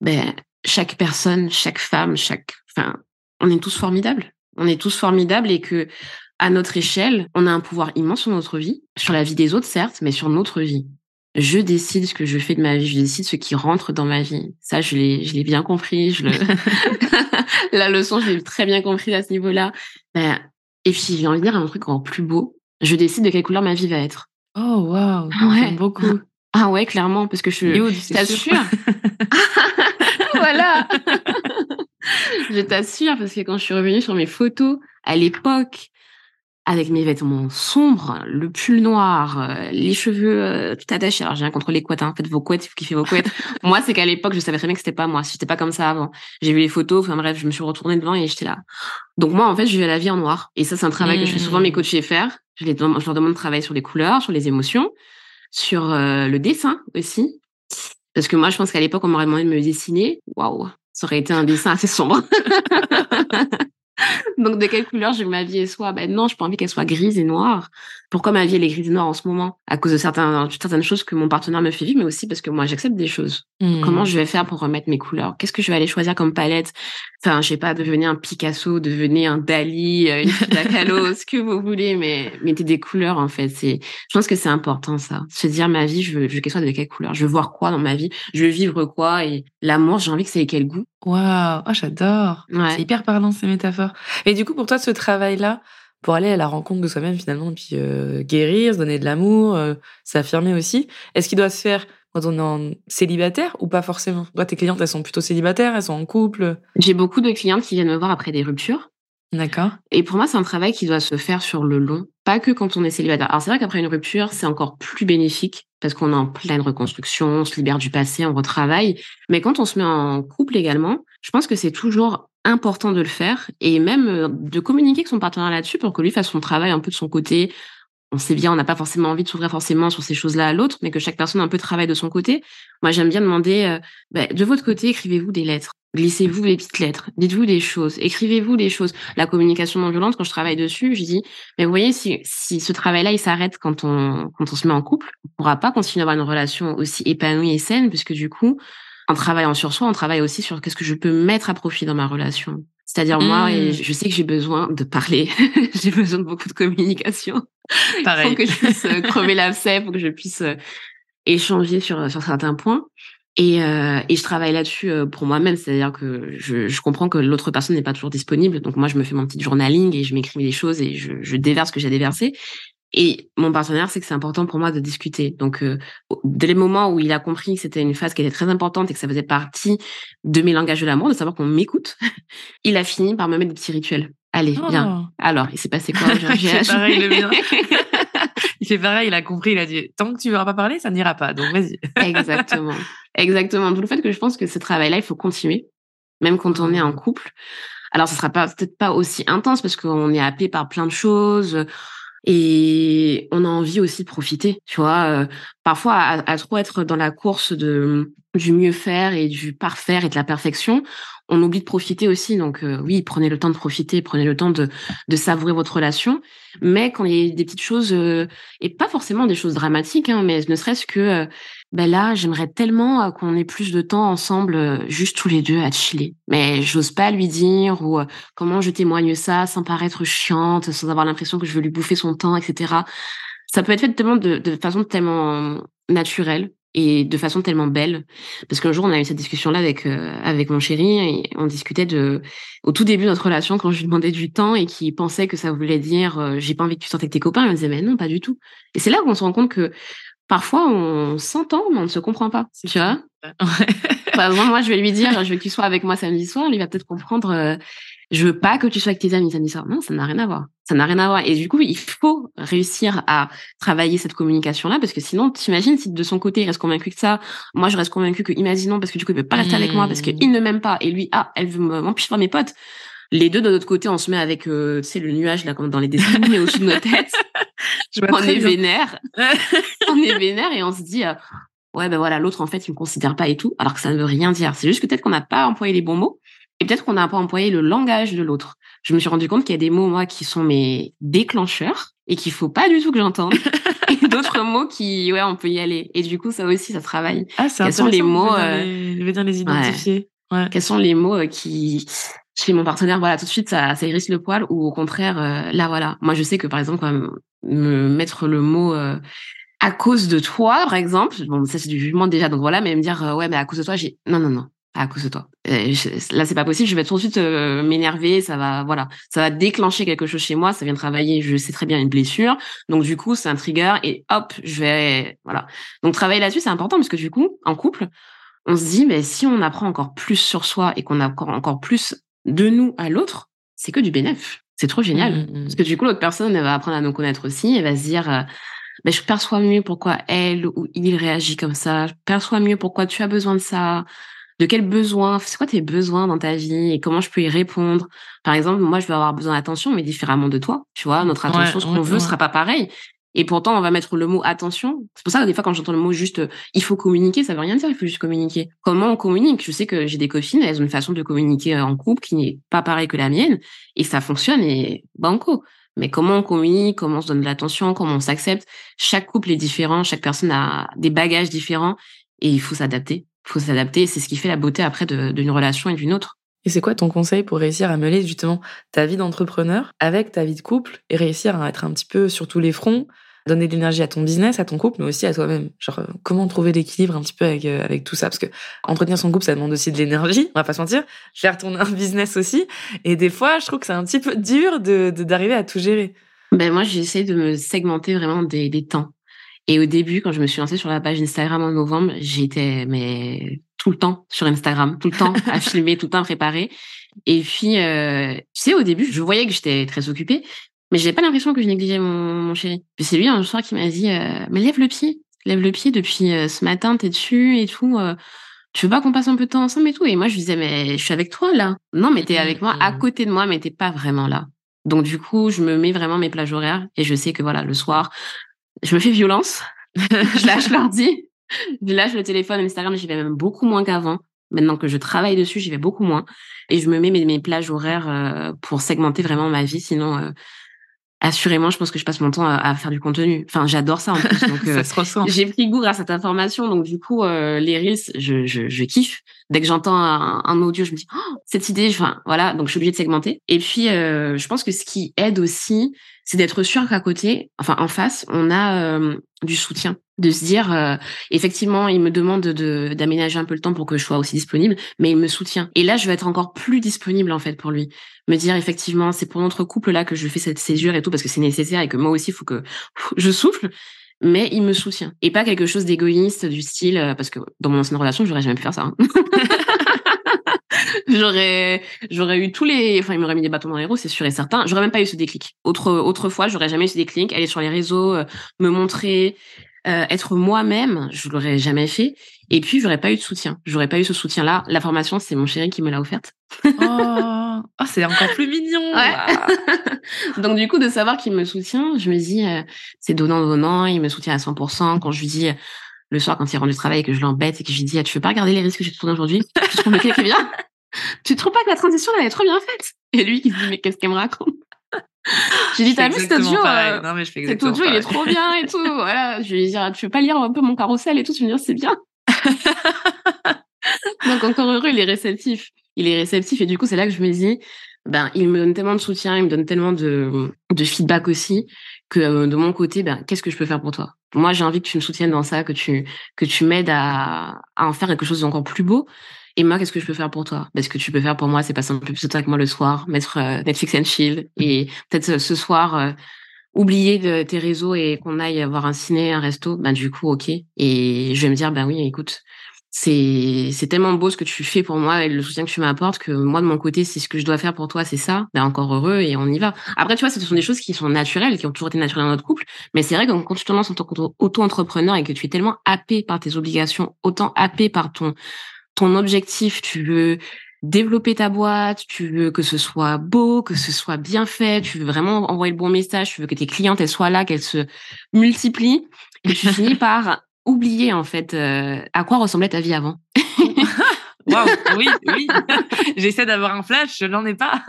ben, chaque personne, chaque femme, chaque, enfin, on est tous formidables. On est tous formidables et que à notre échelle, on a un pouvoir immense sur notre vie, sur la vie des autres certes, mais sur notre vie. Je décide ce que je fais de ma vie, je décide ce qui rentre dans ma vie. Ça, je l'ai, je l'ai bien compris. Je le... la leçon, je l'ai très bien compris à ce niveau-là. Ben, et puis, j'ai envie de dire un truc encore plus beau. Je décide de quelle couleur ma vie va être. Oh, waouh, ouais. beaucoup. Ah ouais, clairement, parce que je t'assure. voilà. Je t'assure, parce que quand je suis revenue sur mes photos, à l'époque, avec mes vêtements sombres, le pull noir, euh, les cheveux euh, tout attachés. Alors j'ai rien contre les couettes, hein. faites vos couettes, vous kiffez vos couettes. moi, c'est qu'à l'époque, je savais très bien que c'était pas moi. J'étais pas comme ça avant. J'ai vu les photos, enfin bref, je me suis retournée devant et j'étais là. Donc moi, en fait, je vivais la vie en noir. Et ça, c'est un travail que je fais souvent mes mmh. coachés faire. Je, les, je leur demande de travailler sur les couleurs, sur les émotions, sur euh, le dessin aussi. Parce que moi, je pense qu'à l'époque, on m'aurait demandé de me dessiner. Waouh, ça aurait été un dessin assez sombre. Donc, de quelle couleur je veux que ma vie soit? Ben non, je pas envie qu'elle soit grise et noire. Pourquoi ma vie elle est grise et noire en ce moment? À cause de certains, certaines choses que mon partenaire me fait vivre, mais aussi parce que moi j'accepte des choses. Comment mmh. je vais faire pour remettre mes couleurs? Qu'est-ce que je vais aller choisir comme palette? Enfin, je sais pas, devenir un Picasso, devenir un Dali, euh, une Frida Kahlo, ce que vous voulez, mais mettez des couleurs en fait. C'est, je pense que c'est important ça. Se dire ma vie, je veux, je veux qu'elle soit de quelle couleur? Je veux voir quoi dans ma vie? Je veux vivre quoi? Et l'amour, j'ai envie que c'est quel goût? Waouh, oh, j'adore. C'est hyper parlant ces métaphores. Et du coup, pour toi, ce travail-là, pour aller à la rencontre de soi-même finalement, et puis euh, guérir, se donner de l'amour, euh, s'affirmer aussi, est-ce qu'il doit se faire quand on est en célibataire ou pas forcément? Toi, tes clientes, elles sont plutôt célibataires, elles sont en couple? J'ai beaucoup de clientes qui viennent me voir après des ruptures. D'accord. Et pour moi, c'est un travail qui doit se faire sur le long, pas que quand on est célibataire. Alors c'est vrai qu'après une rupture, c'est encore plus bénéfique parce qu'on est en pleine reconstruction, on se libère du passé, on retravaille. Mais quand on se met en couple également, je pense que c'est toujours important de le faire et même euh, de communiquer avec son partenaire là-dessus pour que lui fasse son travail un peu de son côté. On sait bien, on n'a pas forcément envie de s'ouvrir forcément sur ces choses-là à l'autre, mais que chaque personne un peu travaille de son côté. Moi, j'aime bien demander, euh, bah, de votre côté, écrivez-vous des lettres. Glissez-vous des petites lettres, dites-vous des choses, écrivez-vous des choses. La communication non violente, quand je travaille dessus, je dis, mais vous voyez, si, si ce travail-là, il s'arrête quand on, quand on se met en couple, on pourra pas continuer à avoir une relation aussi épanouie et saine, puisque du coup, en travaillant sur soi, on travaille aussi sur qu'est-ce que je peux mettre à profit dans ma relation. C'est-à-dire moi, et mmh. je sais que j'ai besoin de parler, j'ai besoin de beaucoup de communication. Pareil. Pour que je puisse euh, crever l'abcès, pour que je puisse euh, échanger sur, sur certains points. Et, euh, et je travaille là-dessus euh, pour moi-même, c'est-à-dire que je, je comprends que l'autre personne n'est pas toujours disponible, donc moi je me fais mon petit journaling et je m'écris des choses et je, je déverse ce que j'ai déversé. Et mon partenaire, c'est que c'est important pour moi de discuter. Donc, euh, dès les moments où il a compris que c'était une phase qui était très importante et que ça faisait partie de mes langages de l'amour, de savoir qu'on m'écoute, il a fini par me mettre des petits rituels. Allez, viens. Oh. Alors, il s'est passé quoi pareil, le fait pareil, il a compris, il a dit tant que tu ne verras pas parler, ça n'ira pas. Donc vas-y. Exactement. Exactement. D'où le fait que je pense que ce travail-là, il faut continuer, même quand on est en couple. Alors, ce sera pas peut-être pas aussi intense parce qu'on est happé par plein de choses et on a envie aussi de profiter. Tu vois, euh, parfois à, trop être dans la course de du mieux faire et du parfaire et de la perfection, on oublie de profiter aussi. Donc euh, oui, prenez le temps de profiter, prenez le temps de, de savourer votre relation. Mais quand il y a des petites choses, euh, et pas forcément des choses dramatiques, hein, mais ne serait-ce que, euh, ben là, j'aimerais tellement qu'on ait plus de temps ensemble, juste tous les deux à chiller. Mais j'ose pas lui dire ou comment je témoigne ça sans paraître chiante, sans avoir l'impression que je veux lui bouffer son temps, etc. Ça peut être fait tellement de, de façon tellement naturelle et de façon tellement belle. Parce qu'un jour, on a eu cette discussion-là avec euh, avec mon chéri et on discutait de au tout début de notre relation quand je lui demandais du temps et qu'il pensait que ça voulait dire euh, j'ai pas envie que tu sortes avec tes copains. Il me disait mais non, pas du tout. Et c'est là qu'on se rend compte que parfois on s'entend mais on ne se comprend pas. Tu vois? moi, je vais lui dire je veux que tu sois avec moi samedi soir. Il va peut-être comprendre. Euh, je veux pas que tu sois avec tes amis samedi soir. Non, ça n'a rien à voir. Ça n'a rien à voir. Et du coup, il faut réussir à travailler cette communication-là, parce que sinon, t'imagines si de son côté, il reste convaincu que ça, moi, je reste convaincu que, imaginons, parce que du coup, il veut pas rester avec moi, parce qu'il mmh. ne m'aime pas, et lui, ah, elle veut m'empêcher de voir mes potes. Les deux, de notre côté, on se met avec, euh, tu sais, le nuage, là, comme dans les dessins mais au-dessus de nos têtes. on est vénère. on est vénère et on se dit, euh, ouais, ben voilà, l'autre, en fait, il me considère pas et tout, alors que ça ne veut rien dire. C'est juste que peut-être qu'on n'a pas employé les bons mots. Et peut-être qu'on n'a pas employé le langage de l'autre. Je me suis rendu compte qu'il y a des mots, moi, qui sont mes déclencheurs et qu'il faut pas du tout que j'entende. et d'autres mots qui, ouais, on peut y aller. Et du coup, ça aussi, ça travaille. Ah, c'est Quels sont les mots, je vais bien les identifier. Ouais. Quels sont les mots euh, qui, chez mon partenaire, voilà, tout de suite, ça, ça hérisse le poil ou au contraire, euh, là, voilà. Moi, je sais que, par exemple, me mettre le mot, euh, à cause de toi, par exemple, bon, ça, c'est du jugement déjà, donc voilà, mais me dire, ouais, mais à cause de toi, j'ai, non, non, non à cause de toi. là, c'est pas possible. Je vais tout de suite euh, m'énerver. Ça va, voilà, ça va déclencher quelque chose chez moi. Ça vient travailler. Je sais très bien une blessure. Donc du coup, c'est un trigger et hop, je vais, voilà. Donc travailler là-dessus, c'est important parce que du coup, en couple, on se dit, mais si on apprend encore plus sur soi et qu'on apprend encore plus de nous à l'autre, c'est que du bénéfice. C'est trop génial. Mmh, mmh, mmh. Parce que du coup, l'autre personne, elle va apprendre à nous connaître aussi. Elle va se dire, euh, ben, je perçois mieux pourquoi elle ou il réagit comme ça. Je perçois mieux pourquoi tu as besoin de ça de quels besoins, c'est quoi tes besoins dans ta vie et comment je peux y répondre? Par exemple, moi, je vais avoir besoin d'attention, mais différemment de toi. Tu vois, notre attention, ce qu'on veut, sera pas pareil. Et pourtant, on va mettre le mot attention. C'est pour ça que des fois, quand j'entends le mot juste, il faut communiquer, ça veut rien dire, il faut juste communiquer. Comment on communique? Je sais que j'ai des copines, elles ont une façon de communiquer en couple qui n'est pas pareille que la mienne, et ça fonctionne, et banco. Mais comment on communique, comment on se donne de l'attention, comment on s'accepte? Chaque couple est différent, chaque personne a des bagages différents, et il faut s'adapter faut s'adapter. C'est ce qui fait la beauté après d'une relation et d'une autre. Et c'est quoi ton conseil pour réussir à mêler justement ta vie d'entrepreneur avec ta vie de couple et réussir à être un petit peu sur tous les fronts, donner de l'énergie à ton business, à ton couple, mais aussi à toi-même? Genre, euh, comment trouver l'équilibre un petit peu avec, euh, avec tout ça? Parce que entretenir son couple, ça demande aussi de l'énergie, on va pas se mentir. Faire tourner un business aussi. Et des fois, je trouve que c'est un petit peu dur de d'arriver à tout gérer. Ben moi, j'essaie de me segmenter vraiment des, des temps. Et au début, quand je me suis lancée sur la page Instagram en novembre, j'étais mais tout le temps sur Instagram, tout le temps à filmer, tout le temps à préparer. Et puis, euh, tu sais, au début, je voyais que j'étais très occupée, mais j'avais pas l'impression que je négligeais mon, mon chéri. Puis c'est lui un soir qui m'a dit euh, "Mais lève le pied, lève le pied depuis euh, ce matin, t'es dessus et tout." Euh, tu veux pas qu'on passe un peu de temps ensemble et tout Et moi, je disais, mais je suis avec toi là. Non, mais t'es avec moi, à mmh. côté de moi, mais t'es pas vraiment là. Donc du coup, je me mets vraiment mes plages horaires et je sais que voilà, le soir, je me fais violence. je lâche l'ordi, je lâche le téléphone, Instagram, j'y vais même beaucoup moins qu'avant. Maintenant que je travaille dessus, j'y vais beaucoup moins. Et je me mets mes, plages horaires euh, pour segmenter vraiment ma vie. Sinon, euh, assurément, je pense que je passe mon temps à, faire du contenu. Enfin, j'adore ça en plus. Donc, ça se ressent. J'ai pris goût à cette information. Donc, du coup, euh, les reels, je, je, je, kiffe. Dès que j'entends un, un, audio, je me dis, oh, cette idée, enfin, voilà. Donc, je suis obligée de segmenter. Et puis, je pense que ce qui aide aussi, c'est d'être sûr qu'à côté, enfin en face, on a euh, du soutien, de se dire euh, effectivement, il me demande de d'aménager un peu le temps pour que je sois aussi disponible, mais il me soutient. Et là, je vais être encore plus disponible en fait pour lui, me dire effectivement, c'est pour notre couple là que je fais cette césure et tout parce que c'est nécessaire et que moi aussi, il faut que je souffle. Mais il me soutient et pas quelque chose d'égoïste du style euh, parce que dans mon ancienne relation, j'aurais jamais pu faire ça. Hein. j'aurais, j'aurais eu tous les, enfin, il m'aurait mis des bâtons dans les roues, c'est sûr et certain. J'aurais même pas eu ce déclic. Autre, autrefois, j'aurais jamais eu ce déclic. Aller sur les réseaux, euh, me montrer, euh, être moi-même, je l'aurais jamais fait. Et puis, j'aurais pas eu de soutien. J'aurais pas eu ce soutien-là. La formation, c'est mon chéri qui me l'a offerte. oh, oh c'est encore plus mignon. Donc, du coup, de savoir qu'il me soutient, je me dis, euh, c'est donnant-donnant, il me soutient à 100%. Quand je lui dis, le soir, quand il rentre du travail et que je l'embête et que je lui dis, ah, tu veux pas regarder les risques que j'ai tourné aujourd'hui? Je trouve que est bien? Tu trouves pas que la transition, elle est trop bien faite? Et lui, qui se dit, mais qu'est-ce qu'elle me raconte? J'ai dit, t'as vu cet audio euh, Non, mais je fais Cet audio, il est trop bien et tout. Voilà, je lui ai dit, ah, tu veux pas lire un peu mon carrousel et tout? Tu me dire, c'est bien. Donc, encore heureux, il est réceptif. Il est réceptif et du coup, c'est là que je me dis, ben, il me donne tellement de soutien, il me donne tellement de, de feedback aussi que de mon côté, ben, qu'est-ce que je peux faire pour toi? Moi, j'ai envie que tu me soutiennes dans ça, que tu que tu m'aides à, à en faire quelque chose d'encore plus beau. Et moi, qu'est-ce que je peux faire pour toi? Parce que tu peux faire pour moi, c'est passer un peu plus de temps avec moi le soir, mettre Netflix and chill, et peut-être ce soir oublier de tes réseaux et qu'on aille voir un ciné, un resto. Ben du coup, ok. Et je vais me dire, ben oui, écoute, c'est c'est tellement beau ce que tu fais pour moi et le soutien que tu m'apportes que moi de mon côté si ce que je dois faire pour toi c'est ça ben encore heureux et on y va après tu vois ce sont des choses qui sont naturelles qui ont toujours été naturelles dans notre couple mais c'est vrai que quand tu te lances en tant qu'auto-entrepreneur et que tu es tellement happé par tes obligations autant happé par ton ton objectif tu veux développer ta boîte, tu veux que ce soit beau, que ce soit bien fait, tu veux vraiment envoyer le bon message, tu veux que tes clientes elles soient là, qu'elles se multiplient, et tu finis par oublier en fait euh, à quoi ressemblait ta vie avant. Waouh, oui, oui. J'essaie d'avoir un flash, je n'en ai pas.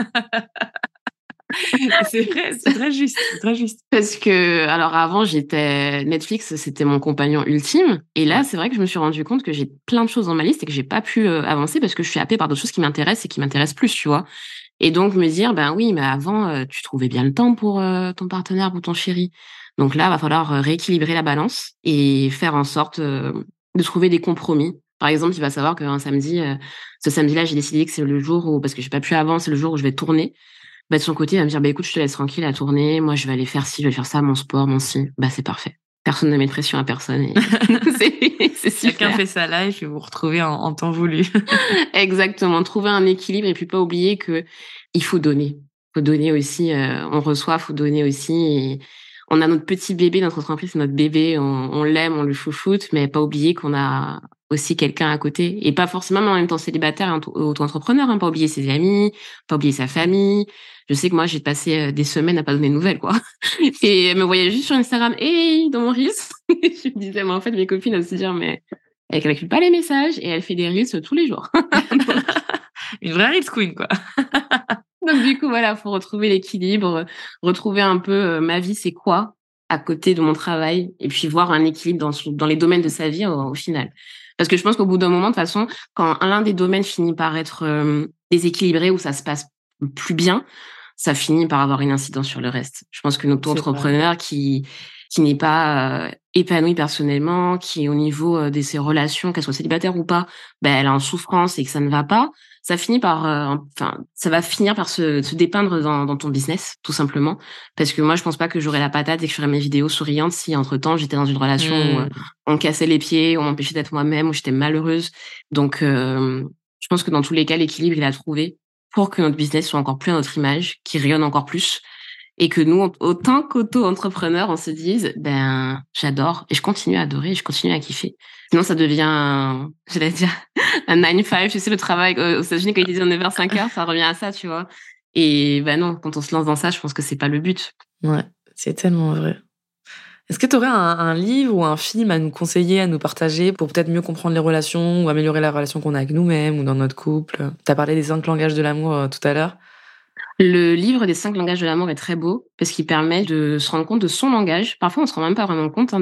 c'est vrai, c'est très juste, très juste. Parce que, alors avant, j'étais Netflix, c'était mon compagnon ultime. Et là, c'est vrai que je me suis rendu compte que j'ai plein de choses dans ma liste et que j'ai pas pu euh, avancer parce que je suis happée par d'autres choses qui m'intéressent et qui m'intéressent plus, tu vois. Et donc me dire, ben oui, mais avant, euh, tu trouvais bien le temps pour ton partenaire, pour ton chéri. Donc là, va falloir euh, rééquilibrer la balance et faire en sorte euh, de trouver des compromis. Par exemple, il va savoir qu'un samedi, euh, ce samedi-là, j'ai décidé que c'est le jour où, parce que j'ai pas pu avant, c'est le jour où je vais tourner. Bah, de son côté, il va me dire, bah, écoute, je te laisse tranquille à tourner. Moi, je vais aller faire ci, je vais faire ça, mon sport, mon ci. Bah, c'est parfait. Personne ne met de pression à personne. c'est Chacun fait sa life et vous retrouvez en, en temps voulu. Exactement. Trouver un équilibre et puis pas oublier que il faut donner. Faut donner aussi. on reçoit, faut donner aussi. Et, on a notre petit bébé, notre entreprise, c'est notre bébé, on, l'aime, on le chouchoute, mais pas oublier qu'on a aussi quelqu'un à côté et pas forcément en même temps célibataire et auto-entrepreneur, hein, pas oublier ses amis, pas oublier sa famille. Je sais que moi j'ai passé euh, des semaines à pas donner de nouvelles quoi. Et elle me voyait juste sur Instagram et dans mon reels, je me disais mais en fait mes copines elles se dire mais elle calcule pas les messages et elle fait des reels tous les jours. Une vraie reels queen quoi. Donc du coup voilà, faut retrouver l'équilibre, retrouver un peu euh, ma vie c'est quoi à côté de mon travail et puis voir un équilibre dans dans les domaines de sa vie au, final. Parce que je pense qu'au bout d'un moment de toute façon, quand l'un des domaines finit par être euh, déséquilibré ou ça se passe plus bien, ça finit par avoir une incidence sur le reste. Je pense que notre entrepreneur qui qui n'est pas euh, épanoui personnellement, qui au niveau de ses relations, qu'elle soit célibataire ou pas, ben elle est en souffrance et que ça ne va pas, ça finit par, euh, enfin, ça va finir par se, se dépeindre dans, dans, ton business, tout simplement. Parce que moi, je pense pas que j'aurais la patate et que je ferais mes vidéos souriantes si entre temps j'étais dans une relation où mmh. euh, on cassait les pieds, on m'empêchait d'être moi-même, où j'étais malheureuse. Donc, euh, je pense que dans tous les cas, l'équilibre il a trouvé pour que notre business soit encore plus à notre image, qui rayonne encore plus et que nous, autant qu'auto-entrepreneurs, on se dise, ben, j'adore et je continue à adorer, je continue à kiffer. Sinon, ça devient, j'allais dire, un 9-5, tu sais, le travail aux États-Unis, quand ils disent 9h, 5h, ça revient à ça, tu vois. Et ben non, quand on se lance dans ça, je pense que c'est pas le but. Ouais, c'est tellement vrai. Est-ce que tu aurais un, livre ou un film à nous conseiller, à nous partager pour peut-être mieux comprendre les relations ou améliorer la relation qu'on a avec nous-mêmes ou dans notre couple? Tu as parlé des cinq langages de l'amour euh, tout à l'heure. Le livre des cinq langages de l'amour est très beau parce qu'il permet de se rendre compte de son langage. Parfois, on se rend même pas vraiment compte. Hein,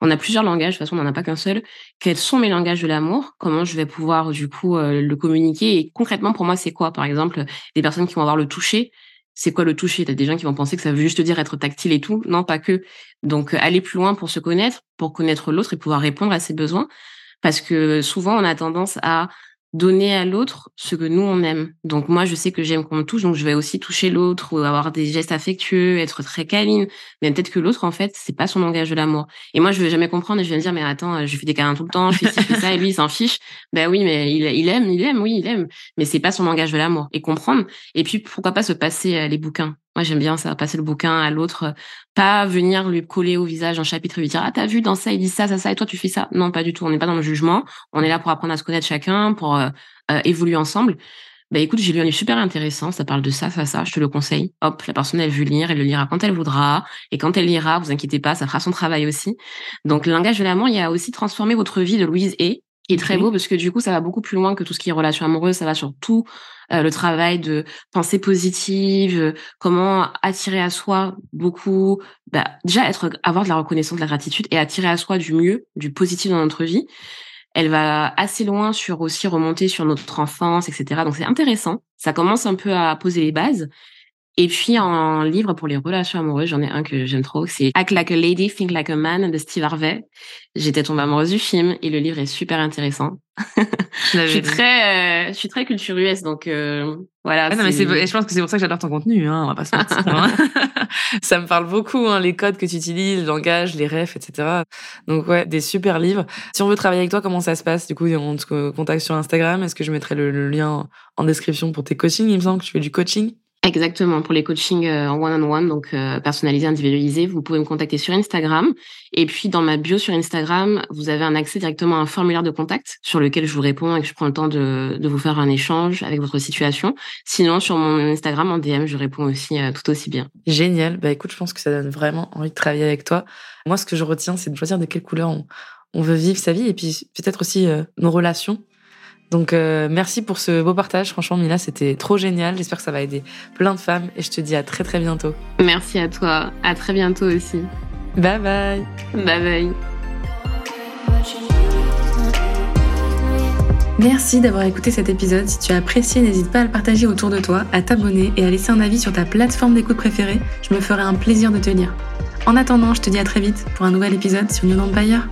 on a plusieurs langages. De toute façon, on n'en a pas qu'un seul. Quels sont mes langages de l'amour? Comment je vais pouvoir du coup euh, le communiquer? Et concrètement, pour moi, c'est quoi? Par exemple, des personnes qui vont avoir le toucher. C'est quoi le toucher? T'as des gens qui vont penser que ça veut juste dire être tactile et tout. Non, pas que. Donc, aller plus loin pour se connaître, pour connaître l'autre et pouvoir répondre à ses besoins. Parce que souvent, on a tendance à donner à l'autre ce que nous on aime. Donc moi je sais que j'aime qu'on me touche, donc je vais aussi toucher l'autre ou avoir des gestes affectueux, être très câline. Mais peut-être que l'autre en fait c'est pas son langage de l'amour. Et moi je vais jamais comprendre et je vais me dire mais attends je fais des câlins tout le temps, je fais ci, je fais ça et lui il s'en fiche. Ben oui mais il, il aime, il aime, oui il aime, mais c'est pas son langage de l'amour. Et comprendre. Et puis pourquoi pas se passer euh, les bouquins. Moi, j'aime bien ça, passer le bouquin à l'autre, pas venir lui coller au visage un chapitre et lui dire ah t'as vu dans ça il dit ça ça ça et toi tu fais ça. Non, pas du tout. On n'est pas dans le jugement. On est là pour apprendre à se connaître chacun, pour euh, euh, évoluer ensemble. Bah écoute, j'ai lu un livre super intéressant, ça parle de ça, ça, ça, je te le conseille. Hop, la personne elle veut lire, elle le lira quand elle voudra, et quand elle lira, vous inquiétez pas, ça fera son travail aussi. Donc le langage de l'amour, il y a aussi transformé votre vie de Louise et qui est très beau parce que du coup ça va beaucoup plus loin que tout ce qui est relation amoureuse, ça va sur tout euh, le travail de pensée positive, euh, comment attirer à soi beaucoup, bah, déjà être, avoir de la reconnaissance, de la gratitude et attirer à soi du mieux, du positif dans notre vie. Elle va assez loin sur aussi remonter sur notre enfance, etc. Donc c'est intéressant. Ça commence un peu à poser les bases. Et puis en livre pour les relations amoureuses, j'en ai un que j'aime trop, c'est Act Like a Lady, Think Like a Man de Steve Harvey. J'étais tombée amoureuse du film et le livre est super intéressant. je suis très, euh, je suis très culture US, donc euh, voilà. Ah non, mais je pense que c'est pour ça que j'adore ton contenu, hein, on va pas se mentir. Hein. ça me parle beaucoup, hein, les codes que tu utilises, le langage, les refs, etc. Donc ouais, des super livres. Si on veut travailler avec toi, comment ça se passe? Du coup, on te contacte sur Instagram. Est-ce que je mettrai le lien en description pour tes coachings Il me semble que tu fais du coaching? Exactement, pour les coachings euh, en one-on-one, donc euh, personnalisés, individualisés, vous pouvez me contacter sur Instagram. Et puis dans ma bio sur Instagram, vous avez un accès directement à un formulaire de contact sur lequel je vous réponds et que je prends le temps de, de vous faire un échange avec votre situation. Sinon, sur mon Instagram, en DM, je réponds aussi euh, tout aussi bien. Génial. Bah écoute, je pense que ça donne vraiment envie de travailler avec toi. Moi, ce que je retiens, c'est de choisir de quelle couleur on, on veut vivre sa vie et puis peut-être aussi nos relations donc euh, merci pour ce beau partage. Franchement, Mila, c'était trop génial. J'espère que ça va aider plein de femmes et je te dis à très très bientôt. Merci à toi. À très bientôt aussi. Bye bye. Bye bye. Merci d'avoir écouté cet épisode. Si tu as apprécié, n'hésite pas à le partager autour de toi, à t'abonner et à laisser un avis sur ta plateforme d'écoute préférée. Je me ferai un plaisir de te lire. En attendant, je te dis à très vite pour un nouvel épisode sur New Empire.